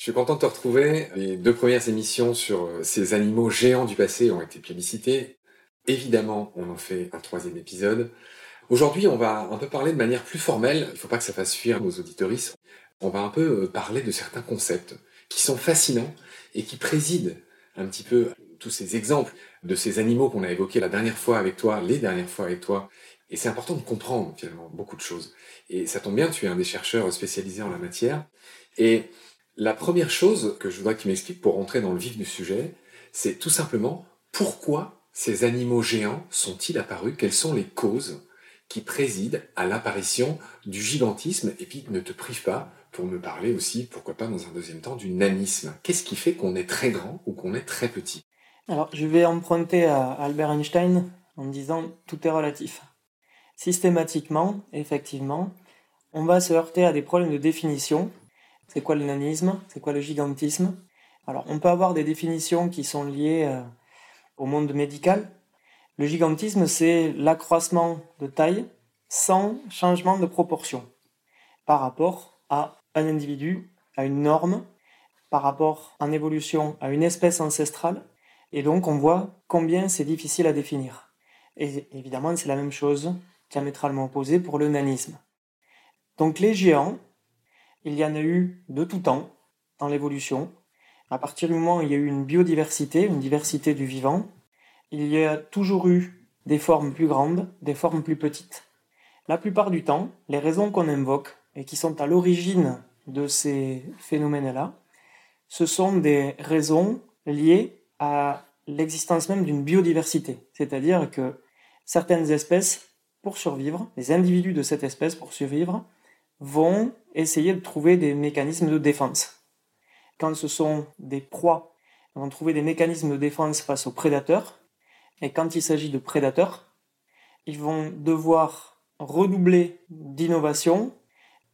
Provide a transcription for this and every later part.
Je suis content de te retrouver. Les deux premières émissions sur euh, ces animaux géants du passé ont été plébiscitées. Évidemment, on en fait un troisième épisode. Aujourd'hui, on va un peu parler de manière plus formelle. Il ne faut pas que ça fasse fuir nos auditoristes. On va un peu euh, parler de certains concepts qui sont fascinants et qui président un petit peu tous ces exemples de ces animaux qu'on a évoqués la dernière fois avec toi, les dernières fois avec toi. Et c'est important de comprendre finalement beaucoup de choses. Et ça tombe bien, tu es un des chercheurs spécialisés en la matière. Et la première chose que je voudrais que tu m'expliques pour rentrer dans le vif du sujet, c'est tout simplement pourquoi ces animaux géants sont-ils apparus? Quelles sont les causes qui président à l'apparition du gigantisme? Et puis ne te prive pas pour me parler aussi, pourquoi pas dans un deuxième temps, du nanisme. Qu'est-ce qui fait qu'on est très grand ou qu'on est très petit? Alors je vais emprunter à Albert Einstein en disant tout est relatif. Systématiquement, effectivement, on va se heurter à des problèmes de définition c'est quoi le nanisme? C'est quoi le gigantisme? Alors, on peut avoir des définitions qui sont liées euh, au monde médical. Le gigantisme, c'est l'accroissement de taille sans changement de proportion par rapport à un individu, à une norme, par rapport en évolution à une espèce ancestrale. Et donc, on voit combien c'est difficile à définir. Et évidemment, c'est la même chose, diamétralement opposée pour le nanisme. Donc, les géants, il y en a eu de tout temps dans l'évolution. À partir du moment où il y a eu une biodiversité, une diversité du vivant, il y a toujours eu des formes plus grandes, des formes plus petites. La plupart du temps, les raisons qu'on invoque et qui sont à l'origine de ces phénomènes-là, ce sont des raisons liées à l'existence même d'une biodiversité. C'est-à-dire que certaines espèces, pour survivre, les individus de cette espèce, pour survivre, vont essayer de trouver des mécanismes de défense. Quand ce sont des proies, ils vont trouver des mécanismes de défense face aux prédateurs. Et quand il s'agit de prédateurs, ils vont devoir redoubler d'innovation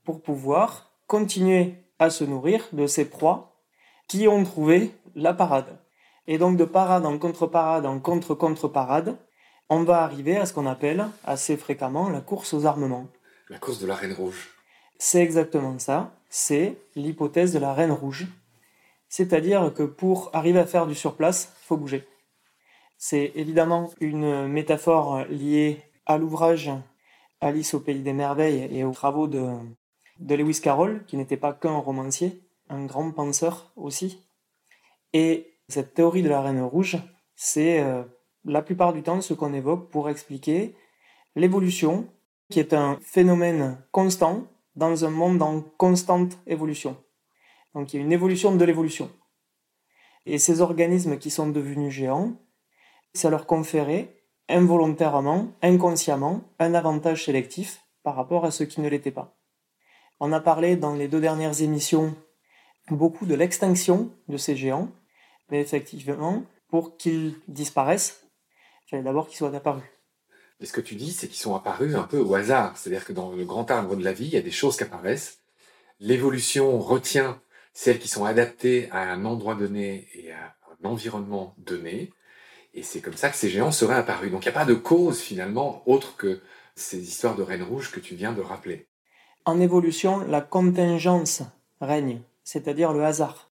pour pouvoir continuer à se nourrir de ces proies qui ont trouvé la parade. Et donc de parade en contre-parade en contre-contre-parade, on va arriver à ce qu'on appelle assez fréquemment la course aux armements. La course de la Reine Rouge. C'est exactement ça, c'est l'hypothèse de la reine rouge. C'est-à-dire que pour arriver à faire du surplace, il faut bouger. C'est évidemment une métaphore liée à l'ouvrage Alice au pays des merveilles et aux travaux de, Lewis Carroll, qui n'était pas qu'un romancier, un grand penseur aussi. Et cette théorie de la reine rouge, c'est euh, la plupart du temps ce qu'on évoque pour expliquer l'évolution, qui est un phénomène constant dans un monde en constante évolution. Donc il y a une évolution de l'évolution. Et ces organismes qui sont devenus géants, ça leur conférait involontairement, inconsciemment, un avantage sélectif par rapport à ceux qui ne l'étaient pas. On a parlé dans les deux dernières émissions beaucoup de l'extinction de ces géants, mais effectivement, pour qu'ils disparaissent, il fallait d'abord qu'ils soient apparus. Ce que tu dis, c'est qu'ils sont apparus un peu au hasard. C'est-à-dire que dans le grand arbre de la vie, il y a des choses qui apparaissent. L'évolution retient celles qui sont adaptées à un endroit donné et à un environnement donné. Et c'est comme ça que ces géants seraient apparus. Donc il n'y a pas de cause finalement autre que ces histoires de reines rouges que tu viens de rappeler. En évolution, la contingence règne, c'est-à-dire le hasard.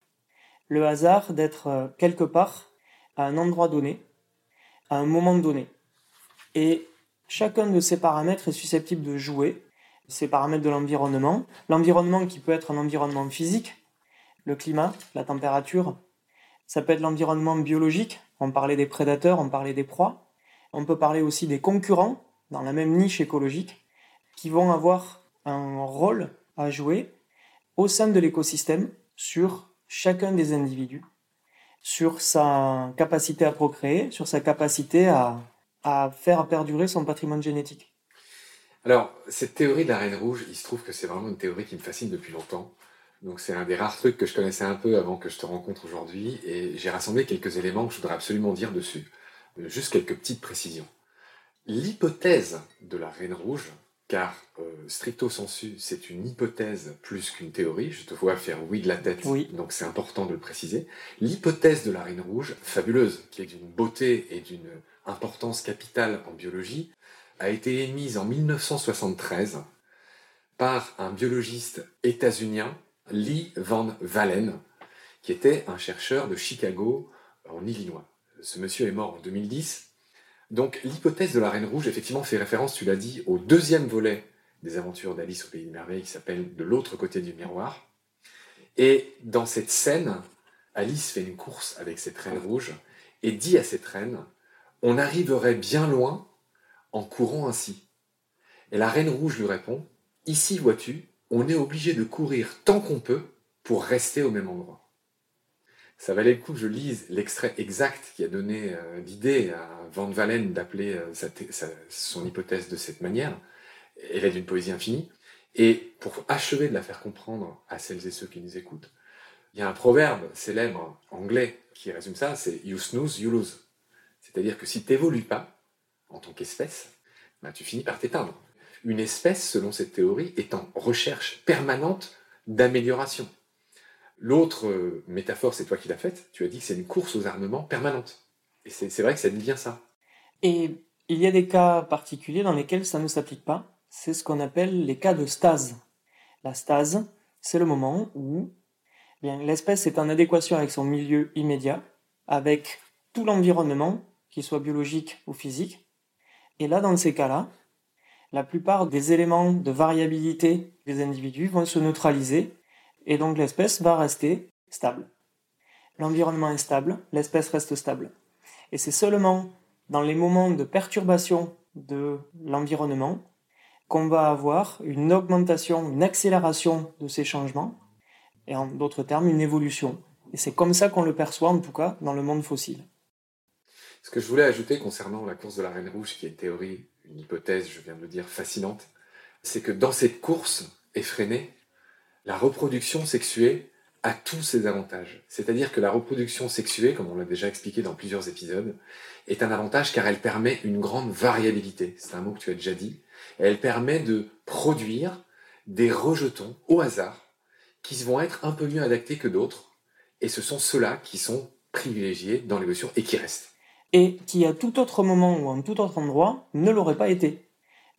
Le hasard d'être euh, quelque part à un endroit donné, à un moment donné. Et chacun de ces paramètres est susceptible de jouer, ces paramètres de l'environnement. L'environnement qui peut être un environnement physique, le climat, la température. Ça peut être l'environnement biologique, on parlait des prédateurs, on parlait des proies. On peut parler aussi des concurrents dans la même niche écologique qui vont avoir un rôle à jouer au sein de l'écosystème sur chacun des individus, sur sa capacité à procréer, sur sa capacité à, à faire perdurer son patrimoine génétique. Alors, cette théorie de la reine rouge, il se trouve que c'est vraiment une théorie qui me fascine depuis longtemps. Donc c'est un des rares trucs que je connaissais un peu avant que je te rencontre aujourd'hui, et j'ai rassemblé quelques éléments que je voudrais absolument dire dessus. Euh, juste quelques petites précisions. L'hypothèse de la reine rouge, car euh, stricto sensu, c'est une hypothèse plus qu'une théorie, je te vois faire oui de la tête, donc c'est important de le préciser. L'hypothèse de la reine rouge, fabuleuse, qui est d'une beauté et d'une importance capitale en biologie, a été émise en 1973 par un biologiste états-unien Lee Van Valen, qui était un chercheur de Chicago en Illinois. Ce monsieur est mort en 2010. Donc l'hypothèse de la Reine Rouge, effectivement, fait référence, tu l'as dit, au deuxième volet des aventures d'Alice au Pays des Merveilles, qui s'appelle De l'autre côté du miroir. Et dans cette scène, Alice fait une course avec cette reine rouge et dit à cette reine, on arriverait bien loin en courant ainsi. Et la reine rouge lui répond, ici vois-tu, on est obligé de courir tant qu'on peut pour rester au même endroit. Ça valait le coup que je lise l'extrait exact qui a donné euh, l'idée à Van Valen d'appeler euh, son hypothèse de cette manière. Elle est d'une poésie infinie. Et pour achever de la faire comprendre à celles et ceux qui nous écoutent, il y a un proverbe célèbre anglais qui résume ça, c'est You snooze, you lose. C'est-à-dire que si tu n'évolues pas en tant qu'espèce, bah, tu finis par t'éteindre une espèce, selon cette théorie, est en recherche permanente d'amélioration. L'autre euh, métaphore, c'est toi qui l'as faite, tu as dit que c'est une course aux armements permanente. Et c'est vrai que ça dit bien ça. Et il y a des cas particuliers dans lesquels ça ne s'applique pas. C'est ce qu'on appelle les cas de stase. La stase, c'est le moment où eh l'espèce est en adéquation avec son milieu immédiat, avec tout l'environnement, qu'il soit biologique ou physique. Et là, dans ces cas-là, la plupart des éléments de variabilité des individus vont se neutraliser et donc l'espèce va rester stable. L'environnement est stable, l'espèce reste stable. Et c'est seulement dans les moments de perturbation de l'environnement qu'on va avoir une augmentation, une accélération de ces changements, et en d'autres termes, une évolution. Et c'est comme ça qu'on le perçoit, en tout cas, dans le monde fossile. Ce que je voulais ajouter concernant la course de la Reine Rouge, qui est une théorie une hypothèse, je viens de le dire, fascinante, c'est que dans cette course effrénée, la reproduction sexuée a tous ses avantages. C'est-à-dire que la reproduction sexuée, comme on l'a déjà expliqué dans plusieurs épisodes, est un avantage car elle permet une grande variabilité. C'est un mot que tu as déjà dit. elle permet de produire des rejetons au hasard qui vont être un peu mieux adaptés que d'autres. Et ce sont ceux-là qui sont privilégiés dans l'évolution et qui restent et qui à tout autre moment ou en tout autre endroit ne l'auraient pas été.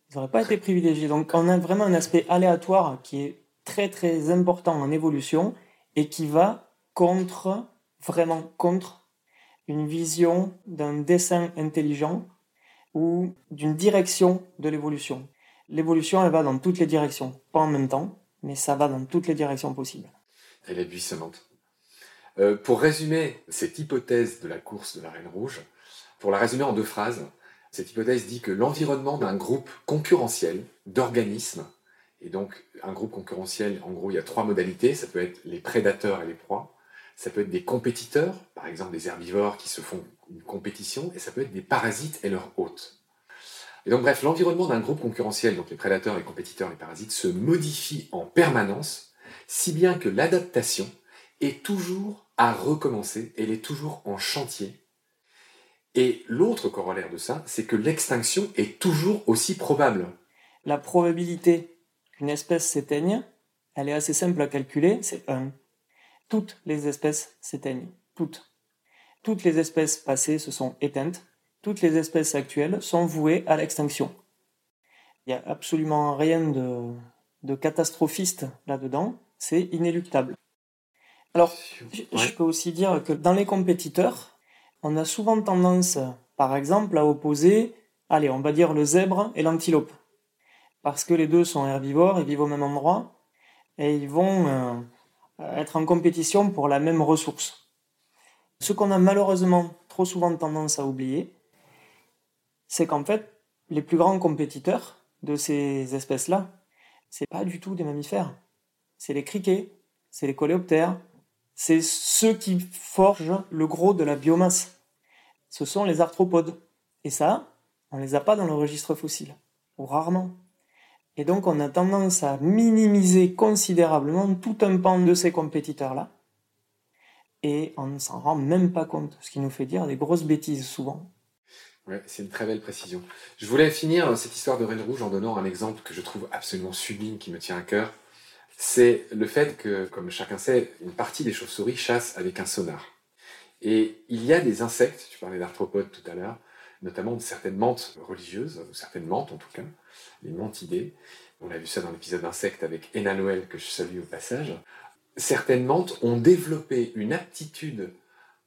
Ils n'auraient pas été privilégiés. Donc on a vraiment un aspect aléatoire qui est très très important en évolution et qui va contre, vraiment contre une vision d'un dessin intelligent ou d'une direction de l'évolution. L'évolution, elle va dans toutes les directions, pas en même temps, mais ça va dans toutes les directions possibles. Elle est buissonnante. Euh, pour résumer cette hypothèse de la course de la Reine Rouge, pour la résumer en deux phrases, cette hypothèse dit que l'environnement d'un groupe concurrentiel d'organismes, et donc un groupe concurrentiel, en gros, il y a trois modalités, ça peut être les prédateurs et les proies, ça peut être des compétiteurs, par exemple des herbivores qui se font une compétition, et ça peut être des parasites et leurs hôtes. Et donc bref, l'environnement d'un groupe concurrentiel, donc les prédateurs, les compétiteurs, les parasites, se modifie en permanence, si bien que l'adaptation est toujours à recommencer, elle est toujours en chantier. Et l'autre corollaire de ça, c'est que l'extinction est toujours aussi probable. La probabilité qu'une espèce s'éteigne, elle est assez simple à calculer, c'est 1. Toutes les espèces s'éteignent, toutes. Toutes les espèces passées se sont éteintes, toutes les espèces actuelles sont vouées à l'extinction. Il n'y a absolument rien de, de catastrophiste là-dedans, c'est inéluctable. Alors, je peux aussi dire que dans les compétiteurs, on a souvent tendance, par exemple, à opposer, allez, on va dire le zèbre et l'antilope. Parce que les deux sont herbivores, ils vivent au même endroit, et ils vont euh, être en compétition pour la même ressource. Ce qu'on a malheureusement trop souvent tendance à oublier, c'est qu'en fait, les plus grands compétiteurs de ces espèces-là, c'est pas du tout des mammifères. C'est les criquets, c'est les coléoptères, c'est ceux qui forgent le gros de la biomasse. Ce sont les arthropodes. Et ça, on ne les a pas dans le registre fossile, ou rarement. Et donc on a tendance à minimiser considérablement tout un pan de ces compétiteurs-là. Et on ne s'en rend même pas compte, ce qui nous fait dire des grosses bêtises souvent. Ouais, c'est une très belle précision. Je voulais finir cette histoire de Reine Rouge en donnant un exemple que je trouve absolument sublime, qui me tient à cœur c'est le fait que, comme chacun sait, une partie des chauves-souris chassent avec un sonar. Et il y a des insectes, tu parlais d'arthropodes tout à l'heure, notamment de certaines menthes religieuses, ou certaines menthes en tout cas, les mentidées. On a vu ça dans l'épisode d'insectes avec Ena Noël, que je salue au passage. Certaines menthes ont développé une aptitude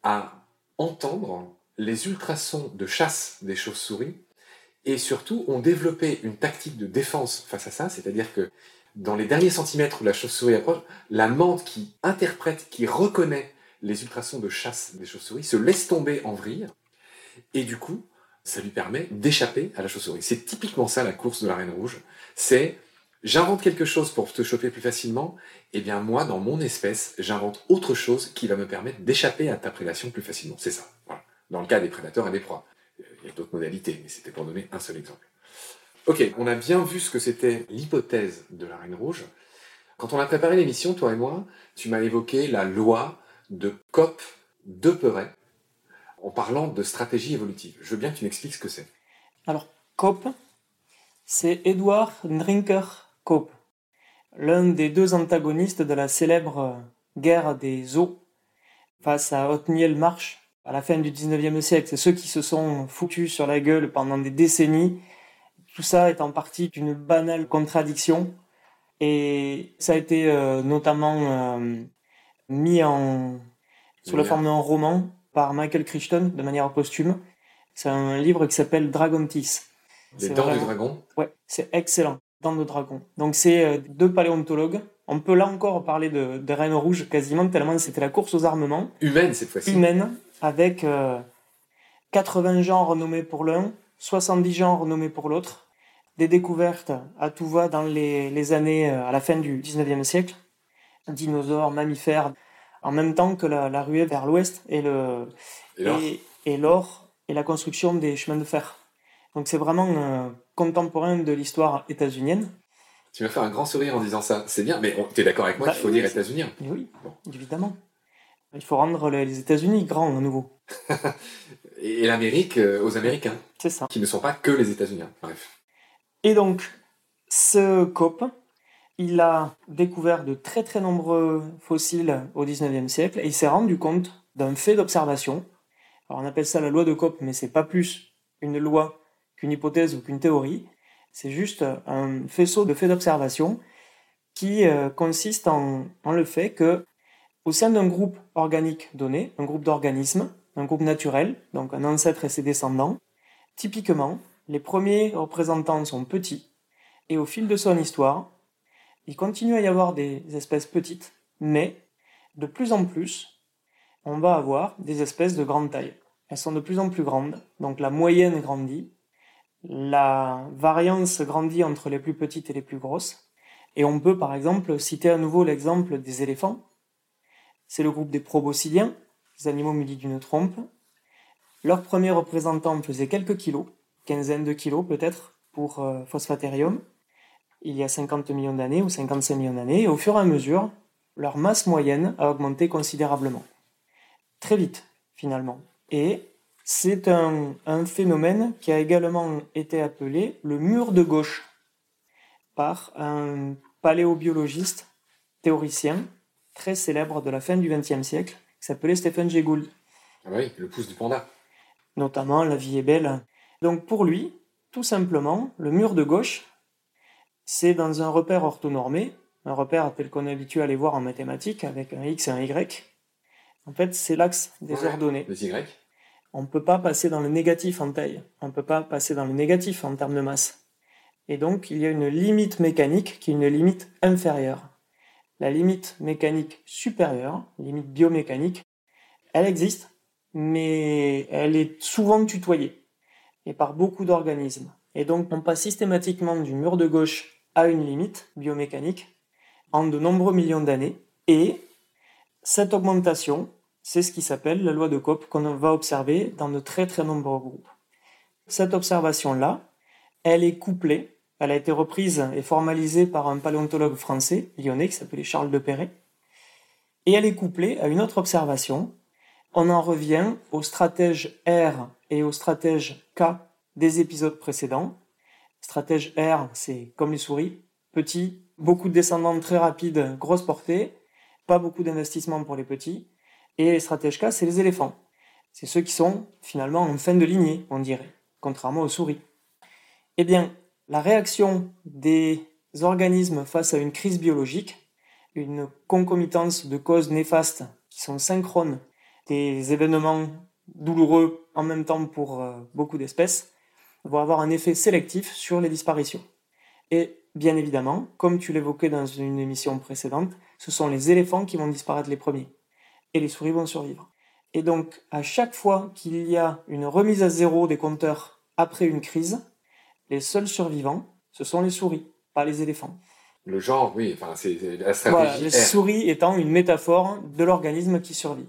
à entendre les ultrasons de chasse des chauves-souris et surtout ont développé une tactique de défense face à ça, c'est-à-dire que dans les derniers centimètres où la chauve-souris approche, la menthe qui interprète, qui reconnaît les ultrasons de chasse des chauves-souris se laisse tomber en vrille, et du coup, ça lui permet d'échapper à la chauve-souris. C'est typiquement ça la course de la reine rouge. C'est j'invente quelque chose pour te choper plus facilement, et eh bien moi, dans mon espèce, j'invente autre chose qui va me permettre d'échapper à ta prédation plus facilement. C'est ça. Dans le cas des prédateurs et des proies. Il y a d'autres modalités, mais c'était pour donner un seul exemple. Ok, on a bien vu ce que c'était l'hypothèse de la Reine Rouge. Quand on a préparé l'émission, toi et moi, tu m'as évoqué la loi de Cope de Perret en parlant de stratégie évolutive. Je veux bien que tu m'expliques ce que c'est. Alors, Cope, c'est Edward Drinker Cope, l'un des deux antagonistes de la célèbre guerre des eaux face à Othniel Marsh à la fin du 19e siècle. C'est ceux qui se sont foutus sur la gueule pendant des décennies tout ça est en partie d'une banale contradiction. Et ça a été euh, notamment euh, mis en sous la forme d'un roman par Michael Crichton de manière posthume. C'est un livre qui s'appelle Dragontis. Les dents du dragon Ouais, c'est excellent. Dents de dragon. Donc c'est euh, deux paléontologues. On peut là encore parler de, de Reine Rouge quasiment tellement c'était la course aux armements. Humaine cette fois-ci. Humaine, avec 80 genres nommés pour l'un, 70 genres nommés pour l'autre des découvertes à tout va dans les, années euh, à la fin du 19e siècle, dinosaures, mammifères, en même temps que la, ruée vers l'ouest et le et l'or et, la construction des chemins de fer. Donc c'est vraiment euh, contemporain de l'histoire états-unienne. Tu m'as fait un grand sourire en disant ça. C'est bien, mais tu es d'accord avec moi qu'il faut bah dire États-Unis Oui, évidemment. Il faut rendre les États-Unis grands à nouveau. et l'Amérique euh, aux Américains. C'est ça. Qui ne sont pas que les États-Unis. Bref. Et donc, ce COP, il a découvert de très très nombreux fossiles au 19e siècle et il s'est rendu compte d'un fait d'observation. Alors on appelle ça la loi de COP, mais c'est pas plus une loi qu'une hypothèse ou qu'une théorie. C'est juste un faisceau de faits d'observation qui euh, consiste en, en, le fait que au sein d'un groupe organique donné, un groupe d'organismes, un groupe naturel, donc un ancêtre et ses descendants. Typiquement, les premiers représentants sont petits, et au fil de son histoire, il continue à y avoir des espèces petites, mais de plus en plus, on va avoir des espèces de grande taille. Elles sont de plus en plus grandes, donc la moyenne grandit, la variance grandit entre les plus petites et les plus grosses, et on peut par exemple citer à nouveau l'exemple des éléphants. C'est le groupe des proboscidiens, les animaux munis d'une trompe. Leur premier représentant faisait quelques kilos, quinzaine de kilos peut-être, pour euh, Phosphaterium, il y a 50 millions d'années ou 55 millions d'années, et au fur et à mesure, leur masse moyenne a augmenté considérablement. Très vite, finalement. Et c'est un, un, phénomène qui a également été appelé le mur de gauche par un paléobiologiste théoricien très célèbre de la fin du XXe siècle qui s'appelait Stephen Jay Gould. Ah bah oui, le pouce du panda. Notamment La vie est belle. Donc pour lui, tout simplement, le mur de gauche, c'est dans un repère orthonormé, un repère tel qu'on est habitué à les voir en mathématiques avec un x et un y. En fait, c'est l'axe des Ouais, ordonnées. Les Y. On ne peut pas passer dans le négatif en taille. On ne peut pas passer dans le négatif en termes de masse. Et donc, il y a une limite mécanique qui est une limite inférieure. La limite mécanique supérieure, limite biomécanique, elle existe, mais elle est souvent tutoyée, et par beaucoup d'organismes. Et donc, on passe systématiquement du mur de gauche à une limite biomécanique en de nombreux millions d'années, et cette augmentation, c'est ce qui s'appelle la loi de Kopp qu'on va observer dans de très très nombreux groupes. Cette observation-là, elle est couplée, elle a été reprise et formalisée par un paléontologue français, lyonnais, qui s'appelait Charles de Perret, et elle est couplée à une autre observation. On en revient au stratège R et au stratège K des épisodes précédents. Stratège R, c'est comme les souris, petit, beaucoup de descendants très rapides, grosse portée, pas beaucoup d'investissement pour les petits. Et les K, c'est les éléphants. C'est ceux qui sont finalement en fin de lignée, on dirait, contrairement aux souris. Eh bien, la réaction des organismes face à une crise biologique, une concomitance de causes néfastes qui sont synchrones, des événements douloureux en même temps pour euh, beaucoup d'espèces, vont avoir un effet sélectif sur les disparitions. Et bien évidemment, comme tu l'évoquais dans une émission précédente, ce sont les éléphants qui vont disparaître les premiers. Et les souris vont survivre. Et donc, à chaque fois qu'il y a une remise à zéro des compteurs après une crise, les seuls survivants, ce sont les souris, pas les éléphants. Le genre, oui, enfin, c'est la Voilà, les souris étant une métaphore de l'organisme qui survit.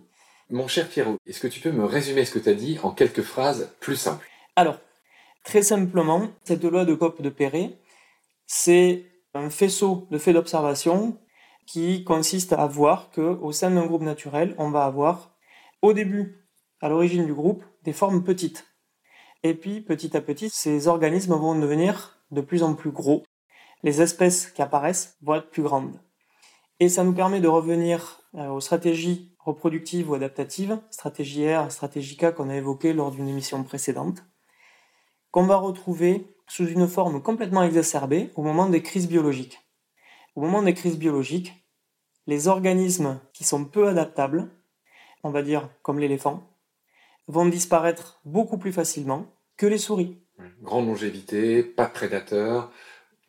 Mon cher Pierrot, est-ce que tu peux me résumer ce que tu as dit en quelques phrases plus simples? Alors, très simplement, cette loi de Kopp de Perret, c'est un faisceau de faits d'observation qui consiste à voir que au sein d'un groupe naturel, on va avoir au début, à l'origine du groupe, des formes petites. Et puis, petit à petit, ces organismes vont devenir de plus en plus gros. Les espèces qui apparaissent vont être plus grandes. Et ça nous permet de revenir euh, aux stratégies reproductives ou adaptatives, stratégie R, stratégie K qu'on a évoquées lors d'une émission précédente, qu'on va retrouver sous une forme complètement exacerbée au moment des crises biologiques. Au moment des crises biologiques, les organismes qui sont peu adaptables, on va dire comme l'éléphant, vont disparaître beaucoup plus facilement que les souris. Grande longévité, pas de prédateurs,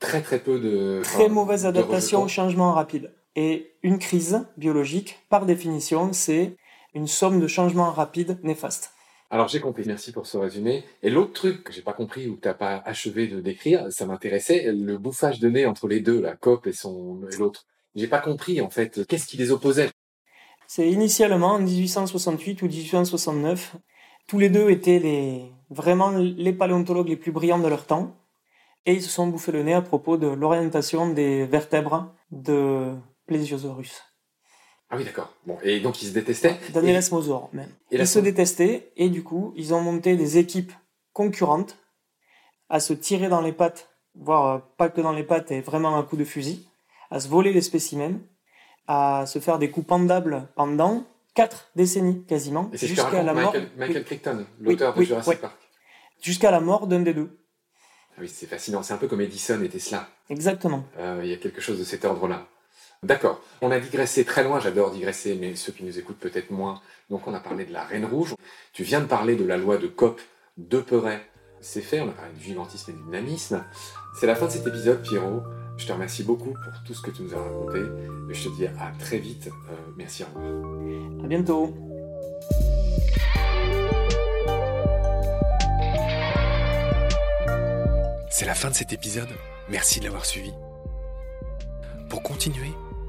très très peu de. Très mauvaise adaptation au changement rapide. Et une crise biologique, par définition, c'est une somme de changements rapides néfastes. Alors j'ai compris, merci pour ce résumé. Et l'autre truc que j'ai pas compris ou que t'as pas achevé de décrire, ça m'intéressait, le bouffage de nez entre les deux, la COP et son et l'autre. J'ai pas compris en fait, qu'est-ce qui les opposait? C'est initialement en 1868 ou 1869. Tous les deux étaient les, vraiment les paléontologues les plus brillants de leur temps. Et ils se sont bouffés le nez à propos de l'orientation des vertèbres de Plesiosaurus. Ah oui, d'accord. Bon, et donc ils se détestaient. Danielesmosaure même. Et la Ils se détestaient et du coup, ils ont monté des équipes concurrentes à se tirer dans les pattes, voire euh, pas que dans les pattes et vraiment un coup de fusil, à se voler les spécimens, à se faire des coups pendables pendant quatre décennies quasiment, jusqu'à la mort, Michael, Crichton, l'auteur de oui, Jurassic ouais. Park. jusqu'à la mort d'un des deux. Ah oui, c'est fascinant. C'est un peu comme Edison et Tesla. Exactement. Euh, il y a quelque chose de cet ordre-là. D'accord. On a digressé très loin, j'adore digresser, mais ceux qui nous écoutent peut-être moins. Donc on a parlé de la Reine Rouge. Tu viens de parler de la loi de Coppe de Perret. C'est fait, on a parlé du gigantisme et du dynamisme. C'est la fin de cet épisode, Pierrot. Je te remercie beaucoup pour tout ce que tu nous as raconté. Je te dis à très vite. Euh, merci, au revoir. À bientôt. C'est la fin de cet épisode. Merci de l'avoir suivi. Pour continuer,